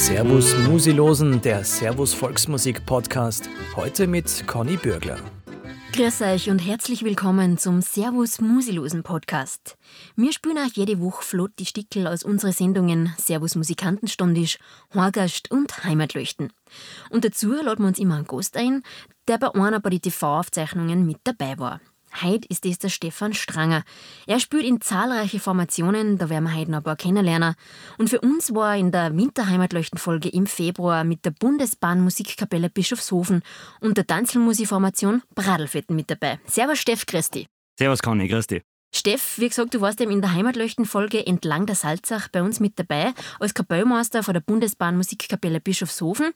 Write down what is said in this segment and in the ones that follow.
Servus Musilosen, der Servus Volksmusik Podcast. Heute mit Conny Bürgler. Grüß euch und herzlich willkommen zum Servus Musilosen Podcast. Wir spielen euch jede Woche flott die Stickel aus unseren Sendungen Servus Musikantenstundisch, Horgast und Heimatleuchten. Und dazu laden wir uns immer einen Gast ein, der bei einer bei den TV-Aufzeichnungen mit dabei war. Heute ist es der Stefan Stranger. Er spielt in zahlreiche Formationen, da werden wir heute noch ein paar kennenlernen. Und für uns war er in der Winterheimatleuchten-Folge im Februar mit der Bundesbahn Musikkapelle Bischofshofen und der Tanzelmusikformation Bradelfetten mit dabei. Servus Steff, dich. Servus Conny, dich. Steff, wie gesagt, du warst eben in der Heimatleuchten-Folge entlang der Salzach bei uns mit dabei, als Kapellmeister von der Bundesbahn Musikkapelle Bischofshofen.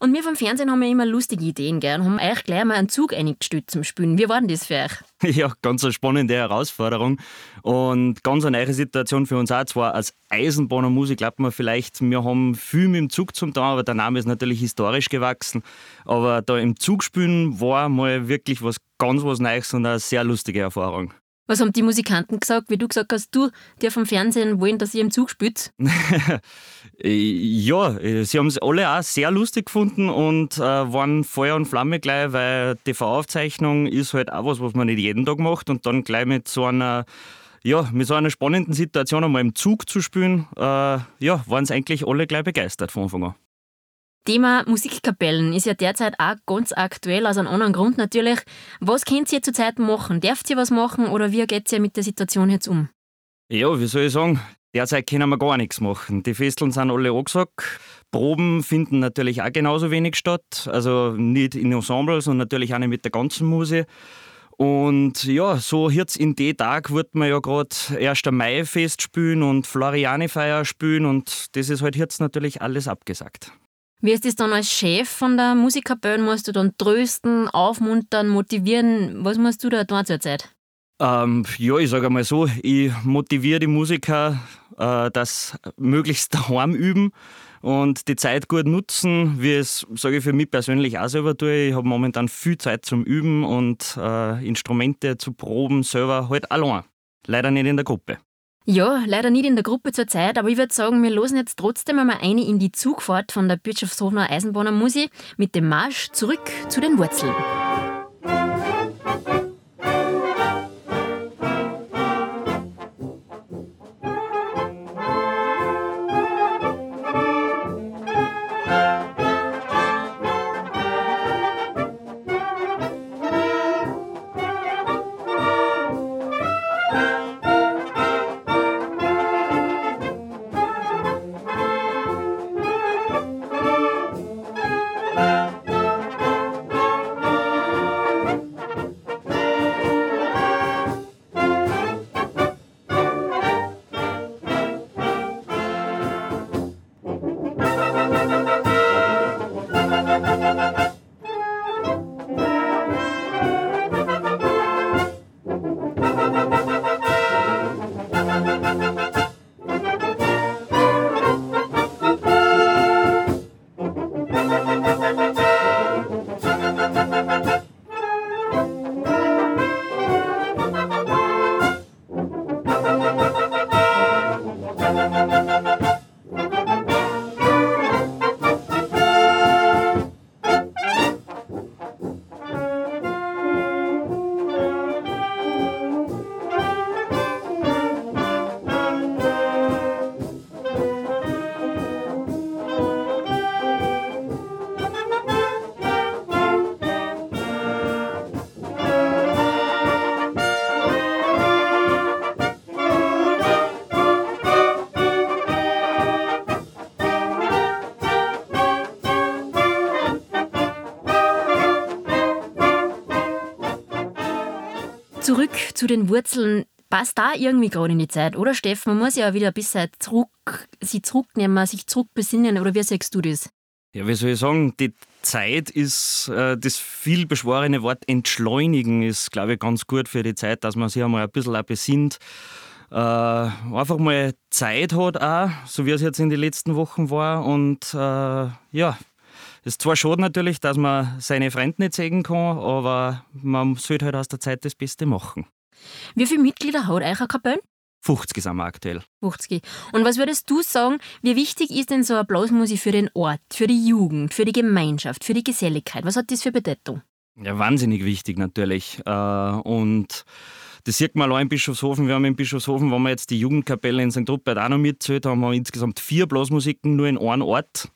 Und wir vom Fernsehen haben ja immer lustige Ideen gern, haben euch gleich mal einen Zug eingestellt zum Spielen. Wie war denn das für euch? Ja, ganz eine spannende Herausforderung und ganz eine neue Situation für uns auch. Zwar als Eisenbahner Musik glaubt man vielleicht, wir haben viel mit dem Zug zum tun, aber der Name ist natürlich historisch gewachsen. Aber da im Zug spielen war mal wirklich was ganz was Neues und eine sehr lustige Erfahrung. Was haben die Musikanten gesagt, wie du gesagt hast, du, die vom Fernsehen wollen, dass ihr im Zug spielt? ja, sie haben es alle auch sehr lustig gefunden und äh, waren Feuer und Flamme gleich, weil TV-Aufzeichnung ist halt auch was, was man nicht jeden Tag macht und dann gleich mit so einer ja, mit so einer spannenden Situation einmal im Zug zu spielen, äh, ja, waren es eigentlich alle gleich begeistert von Anfang an. Thema Musikkapellen ist ja derzeit auch ganz aktuell, aus einem anderen Grund natürlich. Was könnt ihr zurzeit machen? Dürft ihr was machen oder wie geht ihr mit der Situation jetzt um? Ja, wie soll ich sagen? Derzeit können wir gar nichts machen. Die Festeln sind alle angesagt. Proben finden natürlich auch genauso wenig statt. Also nicht in Ensembles und natürlich auch nicht mit der ganzen Musik. Und ja, so jetzt in den Tag wird man ja gerade 1. Mai-Fest spielen und Floriani-Feier spielen und das ist halt jetzt natürlich alles abgesagt. Wie ist das dann als Chef von der Musikkapelle? Musst du dann trösten, aufmuntern, motivieren? Was musst du da tun zur Zeit? Ähm, ja, ich sage mal so, ich motiviere die Musiker, äh, dass möglichst daheim üben und die Zeit gut nutzen, wie es, sage ich für mich persönlich auch selber tue. Ich habe momentan viel Zeit zum Üben und äh, Instrumente zu proben, selber halt allein. Leider nicht in der Gruppe. Ja, leider nicht in der Gruppe zur Zeit, aber ich würde sagen, wir losen jetzt trotzdem einmal eine in die Zugfahrt von der Bischofshofener Eisenbahner Musik mit dem Marsch zurück zu den Wurzeln. Zurück zu den Wurzeln. Passt da irgendwie gerade in die Zeit, oder Steff? Man muss ja wieder ein bisschen zurück, sich zurücknehmen, sich zurückbesinnen, oder wie sagst du das? Ja, wie soll ich sagen, die Zeit ist, äh, das viel beschworene Wort entschleunigen ist, glaube ich, ganz gut für die Zeit, dass man sich einmal ein bisschen auch besinnt. Äh, einfach mal Zeit hat auch, so wie es jetzt in den letzten Wochen war. Und äh, ja, ist zwar schade natürlich, dass man seine Freunde nicht sehen kann, aber man sollte halt aus der Zeit das Beste machen. Wie viele Mitglieder hat euch eine Kapelle? 50 sind wir aktuell. 50. Und was würdest du sagen, wie wichtig ist denn so eine Blasmusik für den Ort, für die Jugend, für die Gemeinschaft, für die Geselligkeit? Was hat das für Bedeutung? Ja, wahnsinnig wichtig natürlich. Äh, und das sieht man allein in Bischofshofen. Wir haben in Bischofshofen, wenn wir jetzt die Jugendkapelle in St. Rupert auch noch mitzählt, haben wir insgesamt vier Blasmusiken nur in einem Ort.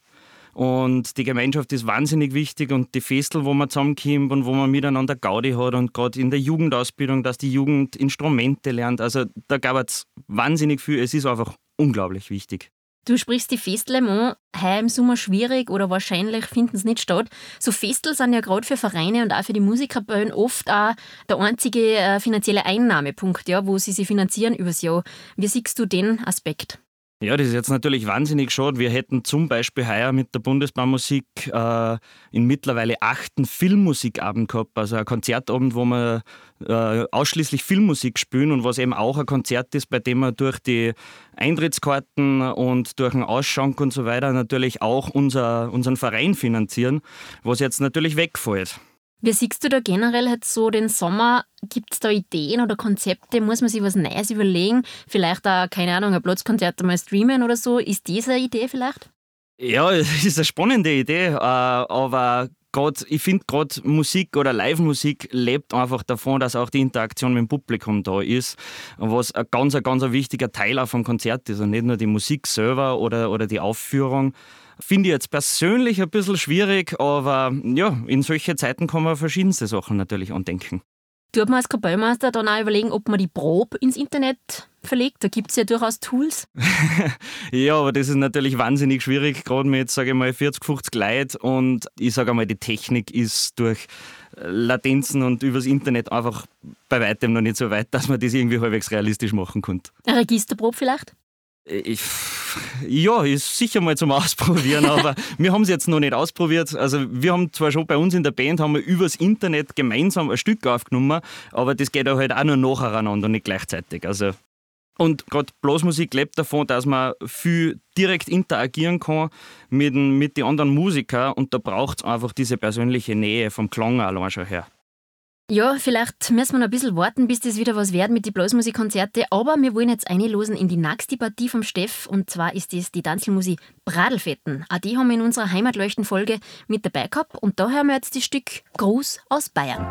Und die Gemeinschaft ist wahnsinnig wichtig und die Festel, wo man zusammenkommt und wo man miteinander Gaudi hat und gerade in der Jugendausbildung, dass die Jugend Instrumente lernt. Also da gab es wahnsinnig viel. Es ist einfach unglaublich wichtig. Du sprichst die Festel an, heuer im Sommer schwierig oder wahrscheinlich finden sie nicht statt. So Festel sind ja gerade für Vereine und auch für die Musikerböllen oft auch der einzige äh, finanzielle Einnahmepunkt, ja, wo sie sich finanzieren übers Jahr. Wie siehst du den Aspekt? Ja, das ist jetzt natürlich wahnsinnig schade. Wir hätten zum Beispiel heuer mit der Bundesbahnmusik äh, in mittlerweile achten Filmmusikabend gehabt, also ein Konzertabend, wo wir äh, ausschließlich Filmmusik spielen und was eben auch ein Konzert ist, bei dem wir durch die Eintrittskarten und durch den Ausschank und so weiter natürlich auch unser, unseren Verein finanzieren, was jetzt natürlich wegfällt. Wie siehst du da generell halt so den Sommer? Gibt es da Ideen oder Konzepte? Muss man sich was Neues überlegen? Vielleicht auch, keine Ahnung, ein Platzkonzert mal streamen oder so? Ist diese eine Idee vielleicht? Ja, es ist eine spannende Idee, äh, aber grad, ich finde gerade Musik oder Live-Musik lebt einfach davon, dass auch die Interaktion mit dem Publikum da ist, was ein ganz, ganz wichtiger Teil auch vom Konzert ist und nicht nur die Musik selber oder, oder die Aufführung. Finde ich jetzt persönlich ein bisschen schwierig, aber ja, in solche Zeiten kann man verschiedenste Sachen natürlich andenken. Tut man als Kapellmeister dann auch überlegen, ob man die Probe ins Internet verlegt? Da gibt es ja durchaus Tools. ja, aber das ist natürlich wahnsinnig schwierig, gerade mit, sage ich mal, 40, 50 Leuten. Und ich sage einmal, die Technik ist durch Latenzen und übers Internet einfach bei weitem noch nicht so weit, dass man das irgendwie halbwegs realistisch machen könnte. Eine Registerprobe vielleicht? Ich, ja, ist sicher mal zum Ausprobieren, aber wir haben es jetzt noch nicht ausprobiert. Also wir haben zwar schon bei uns in der Band haben wir übers Internet gemeinsam ein Stück aufgenommen, aber das geht halt auch nur nacheinander und nicht gleichzeitig. Also und gerade Blasmusik lebt davon, dass man viel direkt interagieren kann mit, mit den anderen Musikern und da braucht es einfach diese persönliche Nähe vom Klang allein schon her. Ja, vielleicht müssen wir noch ein bisschen warten, bis das wieder was wird mit den Blasmusikkonzerten. Aber wir wollen jetzt einlosen in die nächste Partie vom Steff. Und zwar ist das die Tanzelmusik Bradelfetten. Auch die haben wir in unserer Heimatleuchten-Folge mit dabei gehabt. Und da hören wir jetzt das Stück Gruß aus Bayern.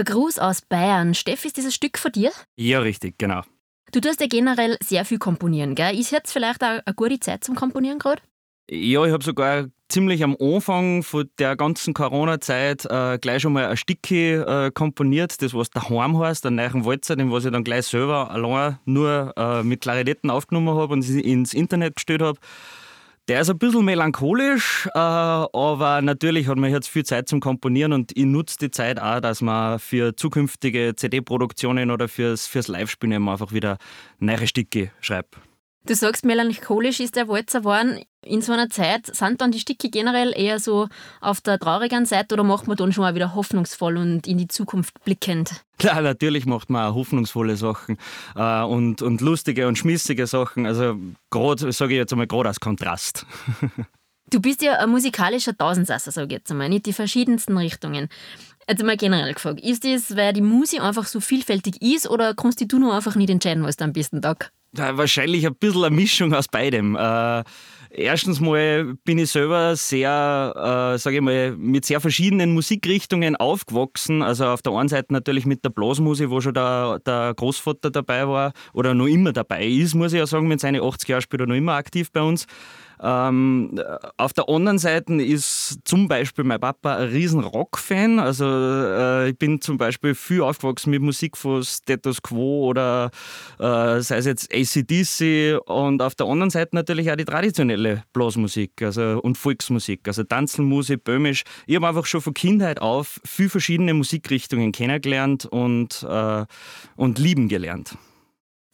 Der Gruß aus Bayern. Steff, ist dieses Stück von dir? Ja, richtig, genau. Du tust ja generell sehr viel komponieren, gell? Ist jetzt vielleicht auch eine gute Zeit zum Komponieren gerade? Ja, ich habe sogar ziemlich am Anfang von der ganzen Corona-Zeit äh, gleich schon mal ein Stückchen äh, komponiert, das was daheim heißt, einen neuen Walzer, den was ich dann gleich selber allein nur äh, mit Klarinetten aufgenommen habe und ins Internet gestellt habe. Der ist ein bisschen melancholisch, äh, aber natürlich hat man jetzt viel Zeit zum Komponieren und ich nutze die Zeit auch, dass man für zukünftige CD-Produktionen oder fürs, fürs Live-Spielen einfach wieder neue Stücke schreibt. Du sagst, melancholisch ist der Walzer geworden. In so einer Zeit sind dann die Stücke generell eher so auf der traurigen Seite oder macht man dann schon auch wieder hoffnungsvoll und in die Zukunft blickend? Klar, natürlich macht man auch hoffnungsvolle Sachen äh, und, und lustige und schmissige Sachen. Also gerade, sage ich jetzt einmal, gerade als Kontrast. Du bist ja ein musikalischer Tausendsasser, sage ich jetzt einmal, nicht die verschiedensten Richtungen. Jetzt mal generell gefragt, ist das, weil die Musik einfach so vielfältig ist oder kannst du nur einfach nicht entscheiden, was du am besten tag? Wahrscheinlich ein bisschen eine Mischung aus beidem. Äh, erstens mal bin ich selber sehr, äh, sage ich mal, mit sehr verschiedenen Musikrichtungen aufgewachsen. Also auf der einen Seite natürlich mit der Blasmusik, wo schon der, der Großvater dabei war oder noch immer dabei ist, muss ich ja sagen, mit seinen 80 Jahren spielt er noch immer aktiv bei uns. Ähm, auf der anderen Seite ist zum Beispiel mein Papa ein riesen Rock-Fan. Also äh, ich bin zum Beispiel viel aufgewachsen mit Musik von Status Quo oder äh, sei es jetzt ACDC und auf der anderen Seite natürlich auch die traditionelle Blasmusik also, und Volksmusik, also Tanzelmusik, Böhmisch. Ich habe einfach schon von Kindheit auf viel verschiedene Musikrichtungen kennengelernt und, äh, und lieben gelernt.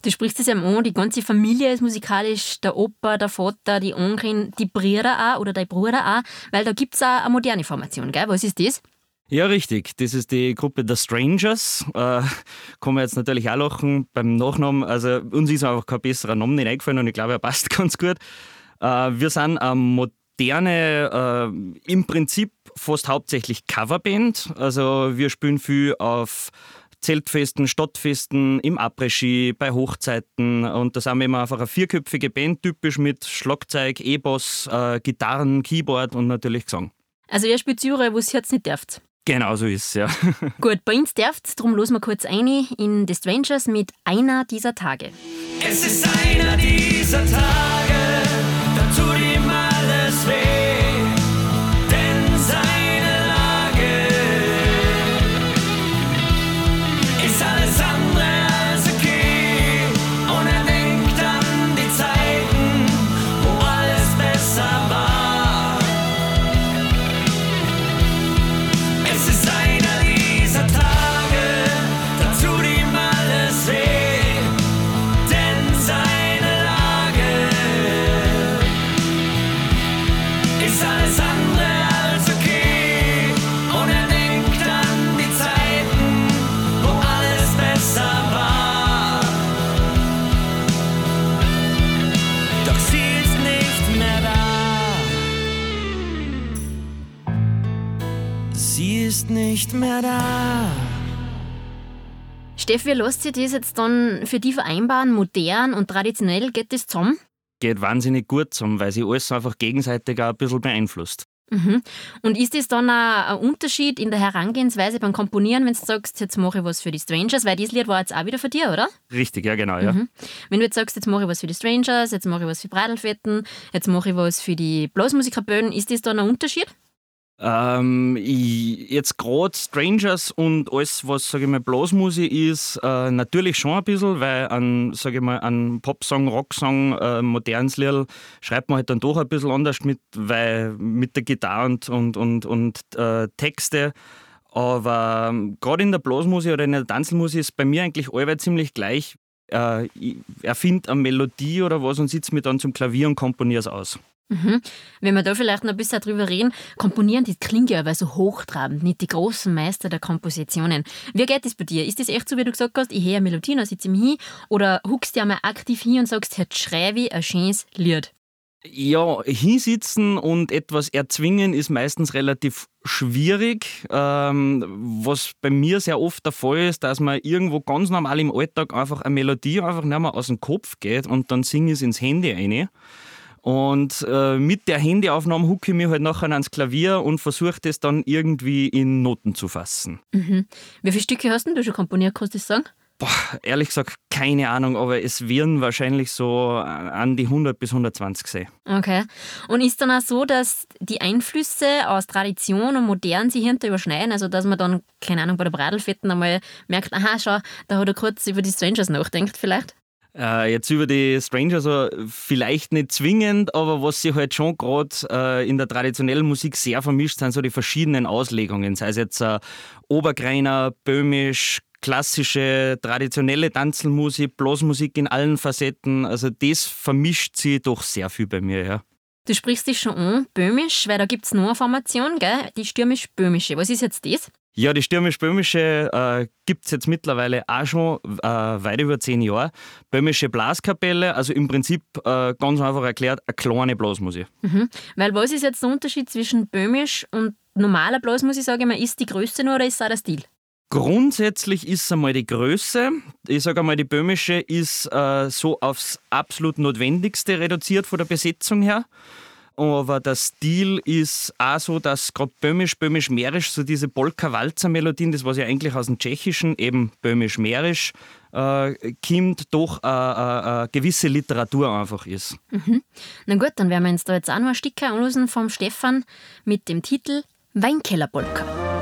Du sprichst es ja an, die ganze Familie ist musikalisch, der Opa, der Vater, die Onkel, die Brüder auch oder dein Bruder auch, weil da gibt es auch eine moderne Formation, gell? Was ist das? Ja, richtig. Das ist die Gruppe The Strangers. Äh, kann man jetzt natürlich auch lachen beim Nachnamen. Also uns ist einfach kein besserer Name nicht eingefallen und ich glaube, er passt ganz gut. Äh, wir sind eine moderne, äh, im Prinzip fast hauptsächlich Coverband. Also wir spielen viel auf Zeltfesten, Stadtfesten, im Après-Ski, bei Hochzeiten. Und da sind wir immer einfach eine vierköpfige Band, typisch mit Schlagzeug, E-Bass, äh, Gitarren, Keyboard und natürlich Gesang. Also ihr spielt Jure, wo es jetzt nicht dürft. Genau so ist es, ja. Gut, bei uns dürft darum los wir kurz ein in The Strangers mit einer dieser Tage. Es ist einer dieser Tage, da tut Steffi, wie lässt sich das jetzt dann für die vereinbaren? Modern und traditionell geht das zusammen? Geht wahnsinnig gut zusammen, weil sich alles einfach gegenseitig auch ein bisschen beeinflusst. Mhm. Und ist das dann auch ein Unterschied in der Herangehensweise beim Komponieren, wenn du sagst, jetzt mache ich was für die Strangers, weil dieses Lied war jetzt auch wieder für dich, oder? Richtig, ja, genau, ja. Mhm. Wenn du jetzt sagst, jetzt mache ich was für die Strangers, jetzt mache ich was für Bradelfetten, jetzt mache ich was für die Blasmusikerböden, ist das dann ein Unterschied? Ähm, jetzt gerade Strangers und alles, was sage ich mal Blasmusik ist, äh, natürlich schon ein bisschen, weil an sage ich mal an Popsong, Rocksong, äh, modernes Lied schreibt man halt dann doch ein bisschen anders mit, weil mit der Gitarre und und und, und äh, Texte. Aber ähm, gerade in der Blasmusik oder in der Tanzelmusik ist bei mir eigentlich allweil ziemlich gleich. Äh, ich erfinde eine Melodie oder was und sitze mir dann zum Klavier und komponiere es aus. Mhm. Wenn wir da vielleicht noch ein bisschen drüber reden, komponieren, das klingt ja aber so hochtrabend, nicht die großen Meister der Kompositionen. Wie geht das bei dir? Ist das echt so, wie du gesagt hast, ich höre eine Melodie, dann sitze ich hin oder huckst du einmal aktiv hin und sagst, jetzt schreibe ich ein schönes Lied? Ja, hinsitzen und etwas erzwingen ist meistens relativ schwierig. Ähm, was bei mir sehr oft der Fall ist, dass man irgendwo ganz normal im Alltag einfach eine Melodie einfach nicht mehr aus dem Kopf geht und dann singe ich es ins Handy rein. Und äh, mit der Handyaufnahme hucke ich mir halt nachher ans Klavier und versuche das dann irgendwie in Noten zu fassen. Mhm. Wie viele Stücke hast du schon komponiert, kannst du das sagen? Boah, ehrlich gesagt, keine Ahnung, aber es werden wahrscheinlich so an die 100 bis 120 sein. Okay. Und ist dann auch so, dass die Einflüsse aus Tradition und Modern sich hinter überschneiden? Also, dass man dann, keine Ahnung, bei der Bradlfetten einmal merkt, aha, schau, da hat er kurz über die Strangers nachdenkt, vielleicht? Äh, jetzt über die Stranger so vielleicht nicht zwingend, aber was sich halt schon gerade äh, in der traditionellen Musik sehr vermischt, sind so die verschiedenen Auslegungen. Sei es jetzt äh, Obergreiner, Böhmisch, klassische, traditionelle Tanzelmusik, Blasmusik in allen Facetten. Also das vermischt sich doch sehr viel bei mir, ja. Du sprichst dich schon an, Böhmisch, weil da gibt es noch eine Formation, gell? die stürmisch-böhmische. Was ist jetzt das? Ja, die stürmisch-böhmische äh, gibt es jetzt mittlerweile auch schon äh, weit über zehn Jahre. Böhmische Blaskapelle, also im Prinzip äh, ganz einfach erklärt, eine kleine Blasmusik. Mhm. Weil was ist jetzt der Unterschied zwischen Böhmisch und normaler Blasmusik, sage ich mal, ist die Größe nur oder ist auch der Stil? Grundsätzlich ist es einmal die Größe. Ich sage einmal, die böhmische ist äh, so aufs absolut Notwendigste reduziert von der Besetzung her aber der Stil ist auch so, dass gerade böhmisch, böhmisch-mährisch, so diese Polka-Walzer-Melodien, das was ja eigentlich aus dem Tschechischen, eben böhmisch-mährisch, äh, kommt, doch äh, äh, äh, gewisse Literatur einfach ist. Mhm. Na gut, dann werden wir uns da jetzt auch noch ein Stück anlösen vom Stefan mit dem Titel Weinkellerpolka.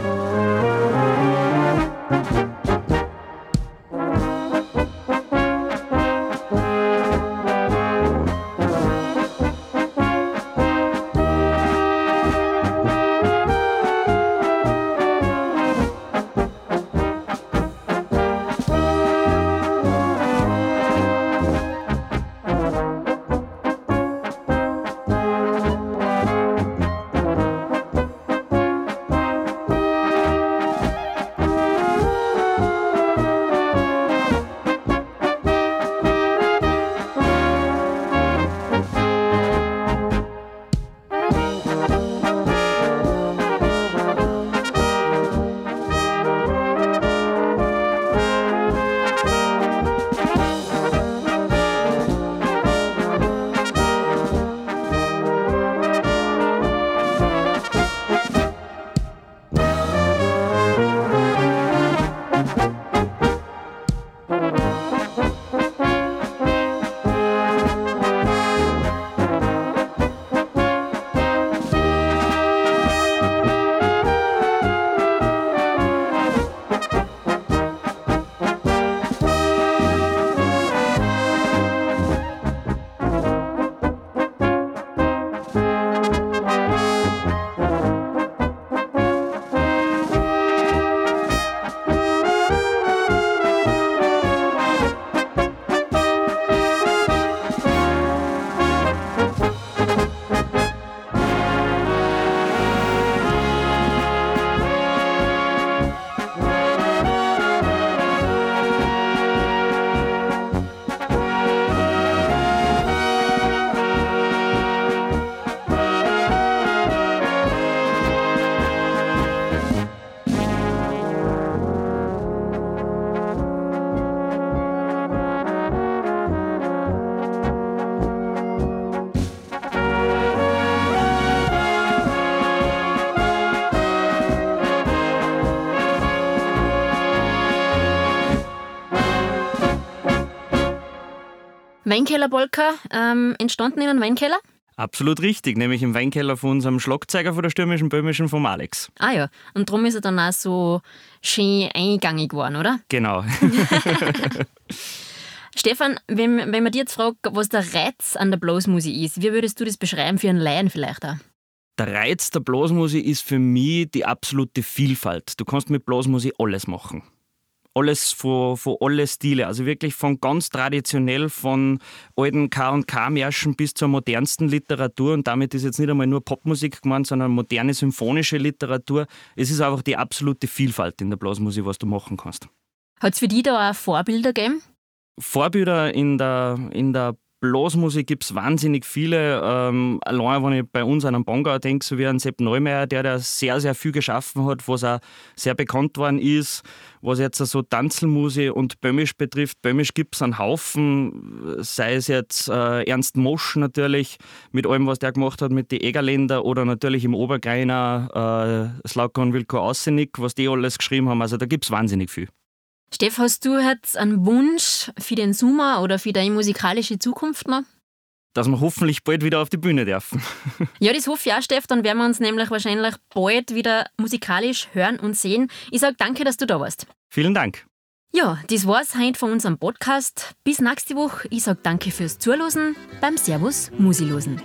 Weinkellerpolka, ähm, entstanden in einem Weinkeller? Absolut richtig, nämlich im Weinkeller von unserem Schlagzeuger von der stürmischen Böhmischen vom Alex. Ah ja, und darum ist er dann auch so schön eingangig geworden, oder? Genau. Stefan, wenn, wenn man dir jetzt fragt, was der Reiz an der Blasmusik ist, wie würdest du das beschreiben für einen Laien vielleicht auch? Der Reiz der Blasmusik ist für mich die absolute Vielfalt. Du kannst mit Blasmusik alles machen alles von, von alle Stile. Also wirklich von ganz traditionell, von alten K&K-Märschen bis zur modernsten Literatur. Und damit ist jetzt nicht einmal nur Popmusik gemeint, sondern moderne symphonische Literatur. Es ist einfach die absolute Vielfalt in der Blasmusik, was du machen kannst. Hat es für dich da auch Vorbilder gegeben? Vorbilder in der, in der Blasmusik gibt es wahnsinnig viele. Ähm, allein, wenn ich bei uns an einen Bongau denke, so wie an Sepp Neumeier, der da sehr, sehr viel geschaffen hat, was auch sehr bekannt worden ist, was jetzt so Tanzelmusik und Böhmisch betrifft. Böhmisch gibt es einen Haufen, sei es jetzt äh, Ernst Mosch natürlich, mit allem, was der gemacht hat mit den Egerländer oder natürlich im Obergreiner äh, Slaukon Wilko Ausenik, was die alles geschrieben haben. Also da gibt es wahnsinnig viel. Steff, hast du jetzt einen Wunsch für den Sommer oder für deine musikalische Zukunft mal? Dass wir hoffentlich bald wieder auf die Bühne dürfen. ja, das hoffe ich auch, Steff. Dann werden wir uns nämlich wahrscheinlich bald wieder musikalisch hören und sehen. Ich sage danke, dass du da warst. Vielen Dank. Ja, das war's heute von unserem Podcast. Bis nächste Woche. Ich sage danke fürs Zuhören beim Servus Musilosen.